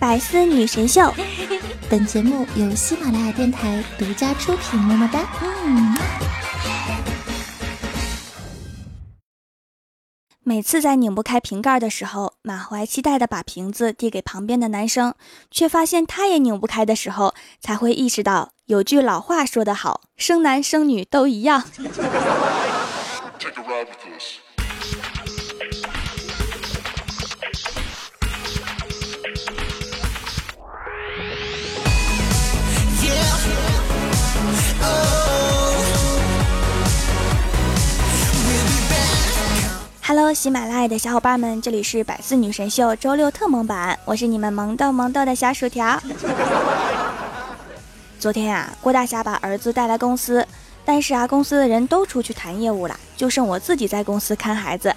百思女神秀，本节目由喜马拉雅电台独家出品。么么哒。嗯。每次在拧不开瓶盖的时候，满怀期待的把瓶子递给旁边的男生，却发现他也拧不开的时候，才会意识到有句老话说得好：生男生女都一样。Hello，喜马拉雅的小伙伴们，这里是百思女神秀周六特萌版，我是你们萌豆萌豆的小薯条。昨天呀，郭大侠把儿子带来公司，但是啊，公司的人都出去谈业务了，就剩我自己在公司看孩子。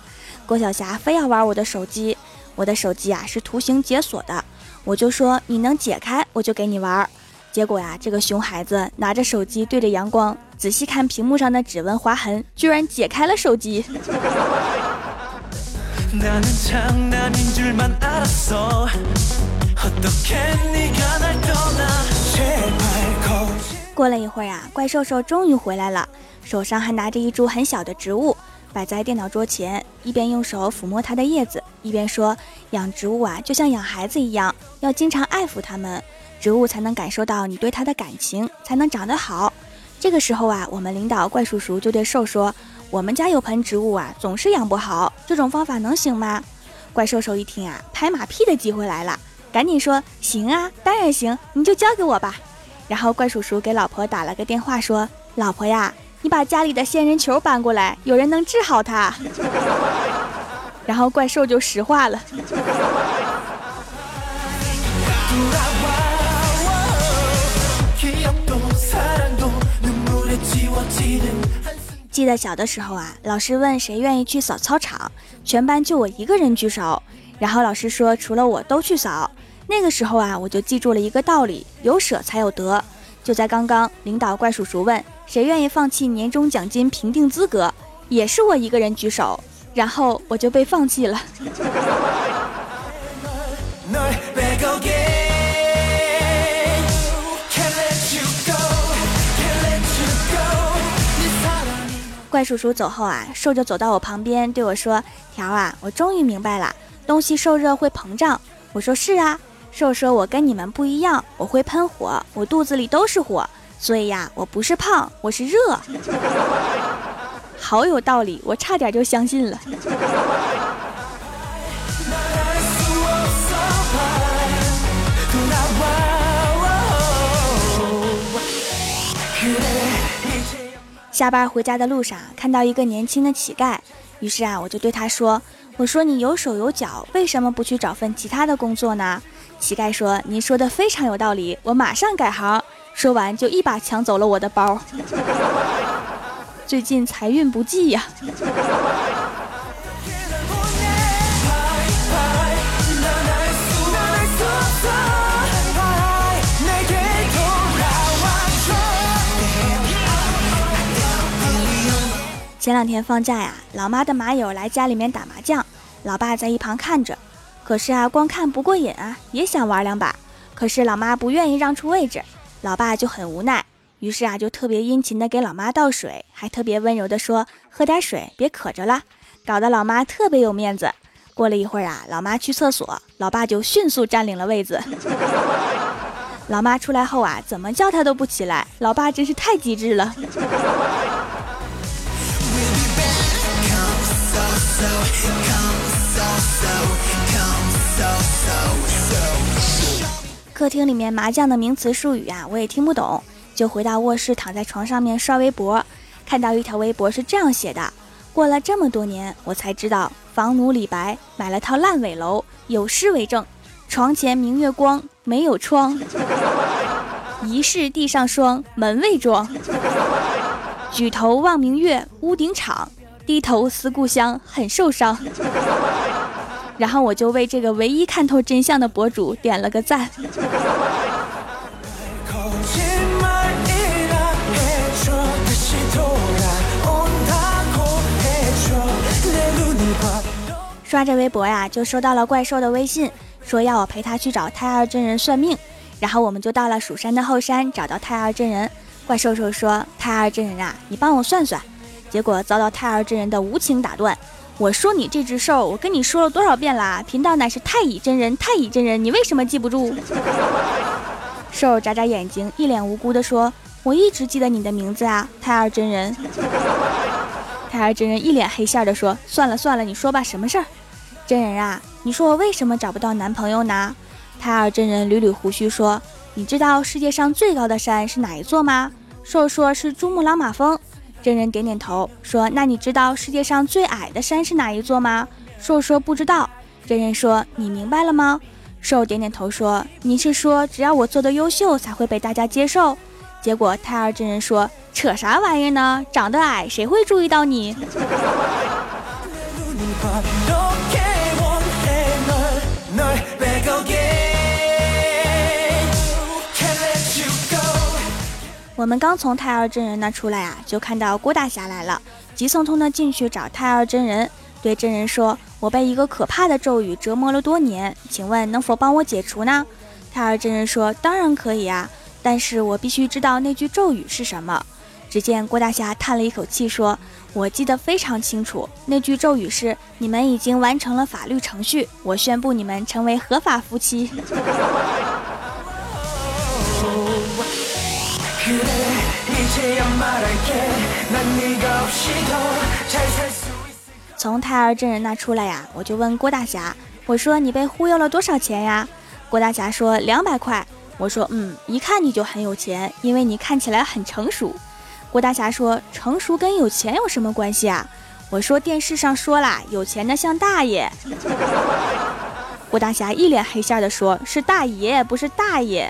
郭晓霞非要玩我的手机，我的手机啊是图形解锁的，我就说你能解开，我就给你玩。结果呀，这个熊孩子拿着手机对着阳光，仔细看屏幕上的指纹划痕，居然解开了手机。过了一会儿啊，怪兽兽终于回来了，手上还拿着一株很小的植物，摆在电脑桌前，一边用手抚摸它的叶子，一边说：“养植物啊，就像养孩子一样，要经常爱抚它们，植物才能感受到你对它的感情，才能长得好。”这个时候啊，我们领导怪叔叔就对兽说。我们家有盆植物啊，总是养不好，这种方法能行吗？怪兽兽一听啊，拍马屁的机会来了，赶紧说行啊，当然行，你就交给我吧。然后怪叔叔给老婆打了个电话，说：“老婆呀，你把家里的仙人球搬过来，有人能治好它。” 然后怪兽就石化了。记得小的时候啊，老师问谁愿意去扫操场，全班就我一个人举手。然后老师说，除了我都去扫。那个时候啊，我就记住了一个道理：有舍才有得。就在刚刚，领导怪叔叔问谁愿意放弃年终奖金评定资格，也是我一个人举手，然后我就被放弃了。怪叔叔走后啊，瘦就走到我旁边对我说：“条啊，我终于明白了，东西受热会膨胀。”我说：“是啊。”瘦说：“我跟你们不一样，我会喷火，我肚子里都是火，所以呀，我不是胖，我是热。”好有道理，我差点就相信了。下班回家的路上，看到一个年轻的乞丐，于是啊，我就对他说：“我说你有手有脚，为什么不去找份其他的工作呢？”乞丐说：“您说的非常有道理，我马上改行。”说完就一把抢走了我的包。最近财运不济呀。前两天放假呀，老妈的麻友来家里面打麻将，老爸在一旁看着。可是啊，光看不过瘾啊，也想玩两把。可是老妈不愿意让出位置，老爸就很无奈，于是啊，就特别殷勤的给老妈倒水，还特别温柔的说：“喝点水，别渴着了。”搞得老妈特别有面子。过了一会儿啊，老妈去厕所，老爸就迅速占领了位子。老妈出来后啊，怎么叫他都不起来，老爸真是太机智了。客厅里面麻将的名词术语啊，我也听不懂，就回到卧室，躺在床上面刷微博，看到一条微博是这样写的：过了这么多年，我才知道房奴李白买了套烂尾楼，有诗为证：床前明月光，没有窗；疑是地上霜，门未装；举头望明月，屋顶敞；低头思故乡，很受伤。然后我就为这个唯一看透真相的博主点了个赞。刷着微博呀，就收到了怪兽的微信，说要我陪他去找太二真人算命。然后我们就到了蜀山的后山，找到太二真人。怪兽兽说：“太二真人啊，你帮我算算。”结果遭到太二真人的无情打断。我说：“你这只兽，我跟你说了多少遍啦？贫道乃是太乙真人，太乙真人，你为什么记不住？” 兽眨眨眼睛，一脸无辜地说：“我一直记得你的名字啊，太二真人。”太二真人一脸黑线地说：“算了算了，你说吧，什么事儿？”真人啊，你说我为什么找不到男朋友呢？太二真人捋捋胡须说：“你知道世界上最高的山是哪一座吗？”兽说：“是珠穆朗玛峰。”真人点点头说：“那你知道世界上最矮的山是哪一座吗？”兽说：“不知道。”真人说：“你明白了吗？”兽点点头说：“你是说只要我做的优秀才会被大家接受？”结果胎儿真人说：“扯啥玩意呢？长得矮谁会注意到你？”我们刚从太二真人那出来啊，就看到郭大侠来了，急匆匆的进去找太二真人，对真人说：“我被一个可怕的咒语折磨了多年，请问能否帮我解除呢？”太二真人说：“当然可以啊，但是我必须知道那句咒语是什么。”只见郭大侠叹了一口气说：“我记得非常清楚，那句咒语是：你们已经完成了法律程序，我宣布你们成为合法夫妻。” 从胎儿真人那出来呀，我就问郭大侠：“我说你被忽悠了多少钱呀？”郭大侠说：“两百块。”我说：“嗯，一看你就很有钱，因为你看起来很成熟。”郭大侠说：“成熟跟有钱有什么关系啊？”我说：“电视上说了，有钱的像大爷。” 郭大侠一脸黑线的说：“是大爷，不是大爷。”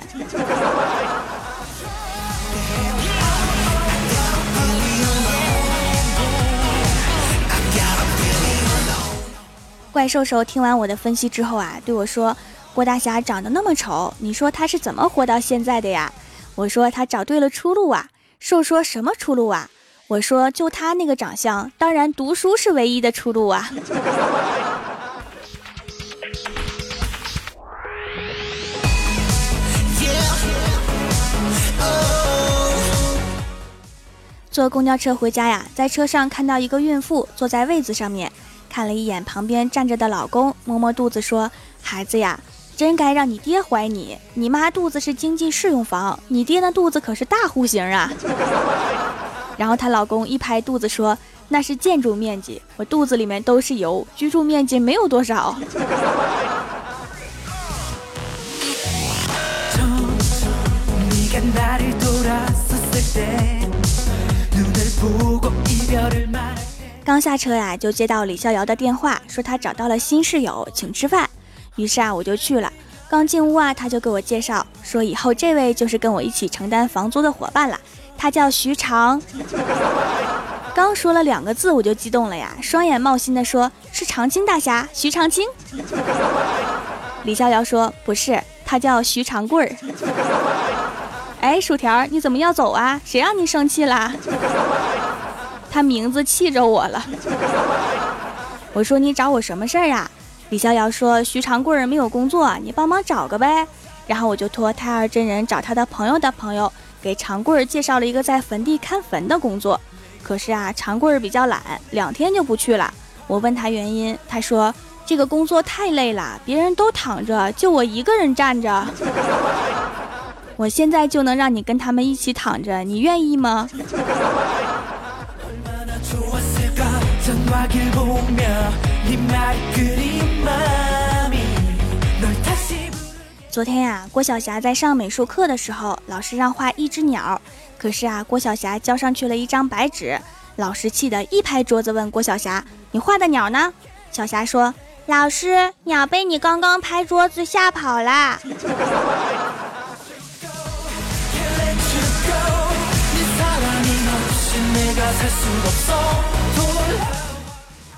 怪兽兽听完我的分析之后啊，对我说：“郭大侠长得那么丑，你说他是怎么活到现在的呀？”我说：“他找对了出路啊。”兽说什么出路啊？我说：“就他那个长相，当然读书是唯一的出路啊。”坐公交车回家呀，在车上看到一个孕妇坐在位子上面。看了一眼旁边站着的老公，摸摸肚子说：“孩子呀，真该让你爹怀你。你妈肚子是经济适用房，你爹那肚子可是大户型啊。”然后她老公一拍肚子说：“那是建筑面积，我肚子里面都是油，居住面积没有多少。”刚下车呀，就接到李逍遥的电话，说他找到了新室友，请吃饭。于是啊，我就去了。刚进屋啊，他就给我介绍说，以后这位就是跟我一起承担房租的伙伴了，他叫徐长。刚说了两个字，我就激动了呀，双眼冒星的说：“是长青大侠徐长青。” 李逍遥说：“不是，他叫徐长贵儿。” 哎，薯条，你怎么要走啊？谁让你生气了？他名字气着我了，我说你找我什么事儿啊？李逍遥说徐长贵儿没有工作，你帮忙找个呗。然后我就托太二真人找他的朋友的朋友，给长贵儿介绍了一个在坟地看坟的工作。可是啊，长贵儿比较懒，两天就不去了。我问他原因，他说这个工作太累了，别人都躺着，就我一个人站着。我现在就能让你跟他们一起躺着，你愿意吗？昨天呀，郭晓霞在上美术课的时候，老师让画一只鸟，可是啊，郭晓霞交上去了一张白纸，老师气得一拍桌子，问郭晓霞：“你画的鸟呢？”小霞说：“老师，鸟被你刚刚拍桌子吓跑了。”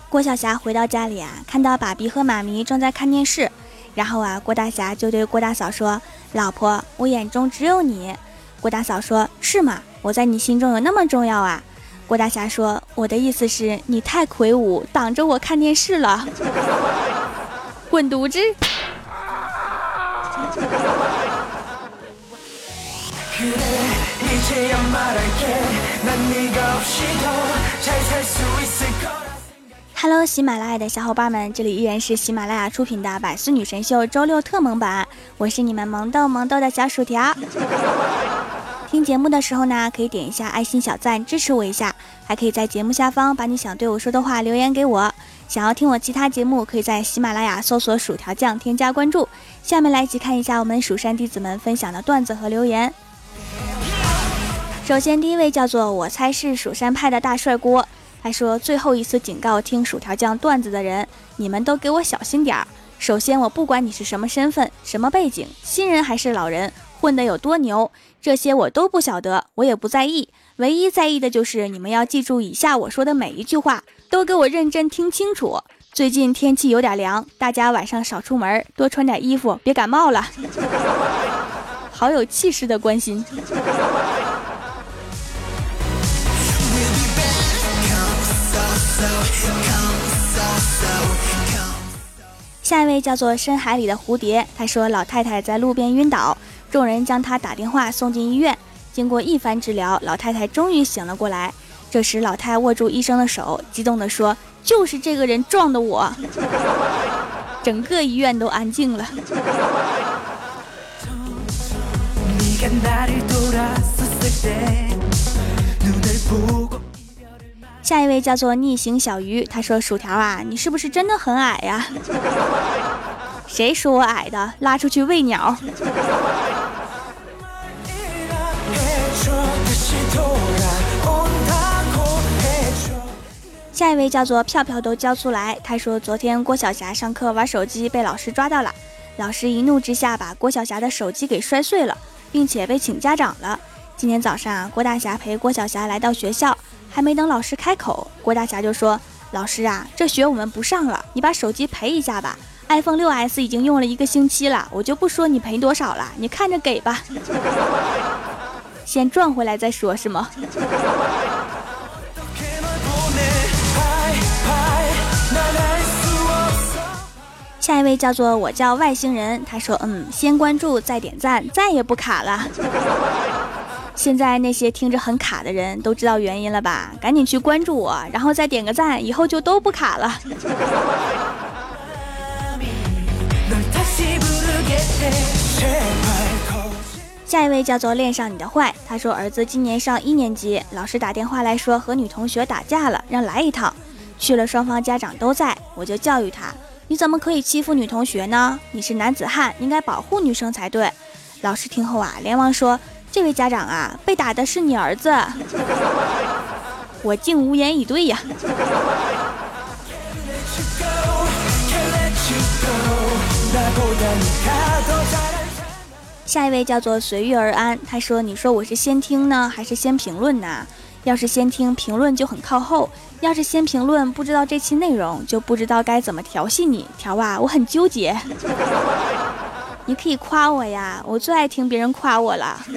郭晓霞回到家里啊，看到爸比和妈咪正在看电视，然后啊，郭大侠就对郭大嫂说：“老婆，我眼中只有你。”郭大嫂说：“是吗？我在你心中有那么重要啊？”郭大侠说：“我的意思是，你太魁梧，挡着我看电视了。”滚犊子！Hello，喜马拉雅的小伙伴们，这里依然是喜马拉雅出品的《百思女神秀》周六特萌版，我是你们萌豆萌豆的小薯条。听节目的时候呢，可以点一下爱心小赞支持我一下，还可以在节目下方把你想对我说的话留言给我。想要听我其他节目，可以在喜马拉雅搜索“薯条酱”添加关注。下面来一起看一下我们蜀山弟子们分享的段子和留言。首先，第一位叫做我猜是蜀山派的大帅锅，他说：“最后一次警告听薯条酱段子的人，你们都给我小心点儿。首先，我不管你是什么身份、什么背景，新人还是老人，混得有多牛，这些我都不晓得，我也不在意。唯一在意的就是你们要记住以下我说的每一句话，都给我认真听清楚。最近天气有点凉，大家晚上少出门，多穿点衣服，别感冒了。好有气势的关心。”下一位叫做深海里的蝴蝶，他说老太太在路边晕倒，众人将她打电话送进医院。经过一番治疗，老太太终于醒了过来。这时，老太握住医生的手，激动地说：“就是这个人撞的我。” 整个医院都安静了。下一位叫做逆行小鱼，他说：“薯条啊，你是不是真的很矮呀？” 谁说我矮的？拉出去喂鸟。下一位叫做票票都交出来，他说：“昨天郭晓霞上课玩手机被老师抓到了，老师一怒之下把郭晓霞的手机给摔碎了，并且被请家长了。今天早上，郭大侠陪郭晓霞来到学校。”还没等老师开口，郭大侠就说：“老师啊，这学我们不上了，你把手机赔一下吧。iPhone 6s 已经用了一个星期了，我就不说你赔多少了，你看着给吧，先赚回来再说，是吗？”下一位叫做我叫外星人，他说：“嗯，先关注再点赞，再也不卡了。”现在那些听着很卡的人都知道原因了吧？赶紧去关注我，然后再点个赞，以后就都不卡了。下一位叫做恋上你的坏，他说儿子今年上一年级，老师打电话来说和女同学打架了，让来一趟。去了，双方家长都在，我就教育他：你怎么可以欺负女同学呢？你是男子汉，应该保护女生才对。老师听后啊，连忙说。这位家长啊，被打的是你儿子，我竟无言以对呀。下一位叫做随遇而安，他说：“你说我是先听呢，还是先评论呢？要是先听评论就很靠后，要是先评论不知道这期内容，就不知道该怎么调戏你。调啊，我很纠结。”你可以夸我呀，我最爱听别人夸我了。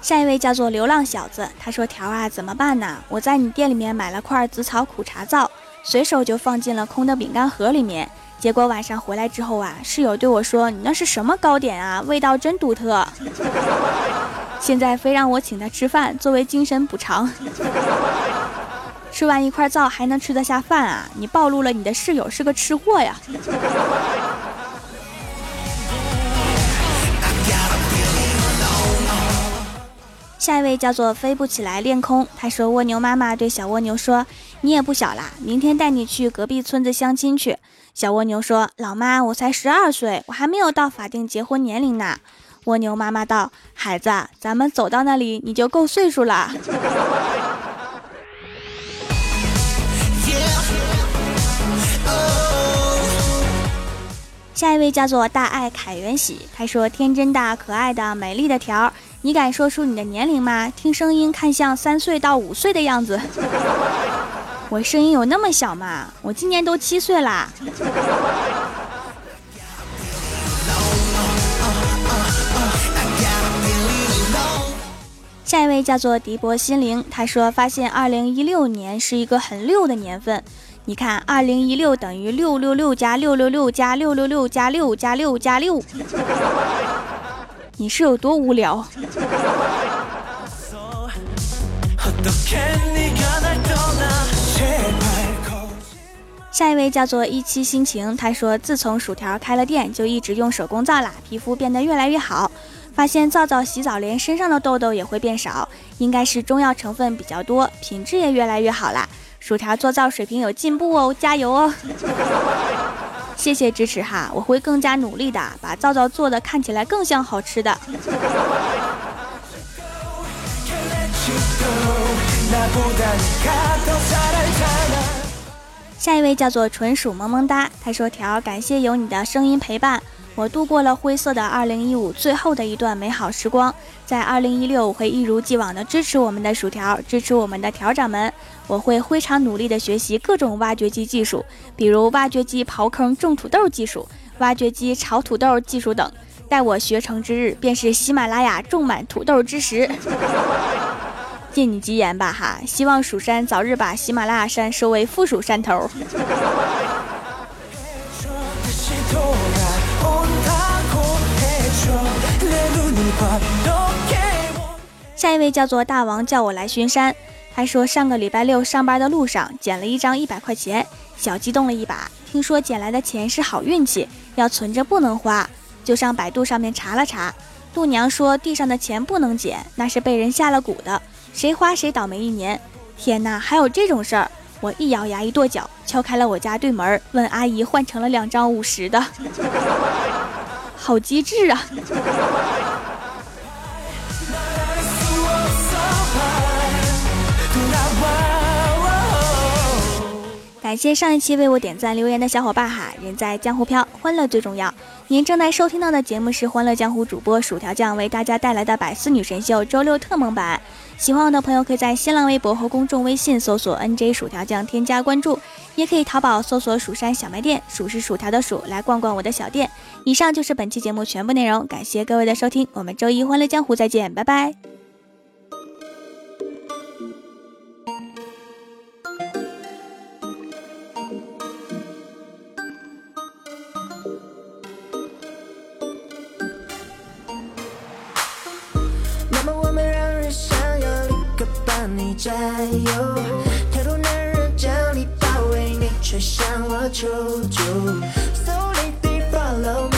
下一位叫做流浪小子，他说：“条啊，怎么办呢？我在你店里面买了块紫草苦茶皂，随手就放进了空的饼干盒里面。结果晚上回来之后啊，室友对我说：‘你那是什么糕点啊？味道真独特。’现在非让我请他吃饭，作为精神补偿。”吃完一块皂还能吃得下饭啊？你暴露了你的室友是个吃货呀！下一位叫做飞不起来练空，他说蜗牛妈妈对小蜗牛说：“你也不小啦，明天带你去隔壁村子相亲去。”小蜗牛说：“老妈，我才十二岁，我还没有到法定结婚年龄呢。”蜗牛妈妈道：“孩子，咱们走到那里你就够岁数了。”下一位叫做大爱凯元喜，他说：“天真的、可爱的、美丽的条，你敢说出你的年龄吗？听声音看像三岁到五岁的样子。我声音有那么小吗？我今年都七岁啦。”下一位叫做迪博心灵，他说发现二零一六年是一个很六的年份。你看，二零一六等于六六六加六六六加六六六加六加六加六，你是有多无聊？下一位叫做一期心情，他说自从薯条开了店，就一直用手工皂啦，皮肤变得越来越好。发现皂皂洗澡，连身上的痘痘也会变少，应该是中药成分比较多，品质也越来越好啦。薯条做造水平有进步哦，加油哦！谢谢支持哈，我会更加努力的，把皂皂做的看起来更像好吃的。下一位叫做纯属萌萌哒，他说：“条感谢有你的声音陪伴，我度过了灰色的2015最后的一段美好时光。在2016，我会一如既往的支持我们的薯条，支持我们的条长们。我会非常努力的学习各种挖掘机技术，比如挖掘机刨坑种土豆技术、挖掘机炒土豆技术等。待我学成之日，便是喜马拉雅种满土豆之时。”借你吉言吧哈，希望蜀山早日把喜马拉雅山收为附属山头。下一位叫做大王，叫我来巡山。他说上个礼拜六上班的路上捡了一张一百块钱，小激动了一把。听说捡来的钱是好运气，要存着不能花，就上百度上面查了查。度娘说地上的钱不能捡，那是被人下了蛊的。谁花谁倒霉一年！天哪，还有这种事儿！我一咬牙一跺脚，敲开了我家对门，问阿姨换成了两张五十的，好机智啊！感谢上一期为我点赞留言的小伙伴哈！人在江湖飘，欢乐最重要。您正在收听到的节目是《欢乐江湖》主播薯条酱为大家带来的百思女神秀周六特蒙版。喜欢我的朋友可以在新浪微博和公众微信搜索 “nj 薯条酱”添加关注，也可以淘宝搜索“蜀山小卖店”，薯是薯条的薯，来逛逛我的小店。以上就是本期节目全部内容，感谢各位的收听，我们周一《欢乐江湖》再见，拜拜。你加油！太多男人将你包围，你却向我求助。So let me follow me,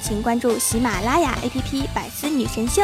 请关注喜马拉雅 APP《百思女神秀》。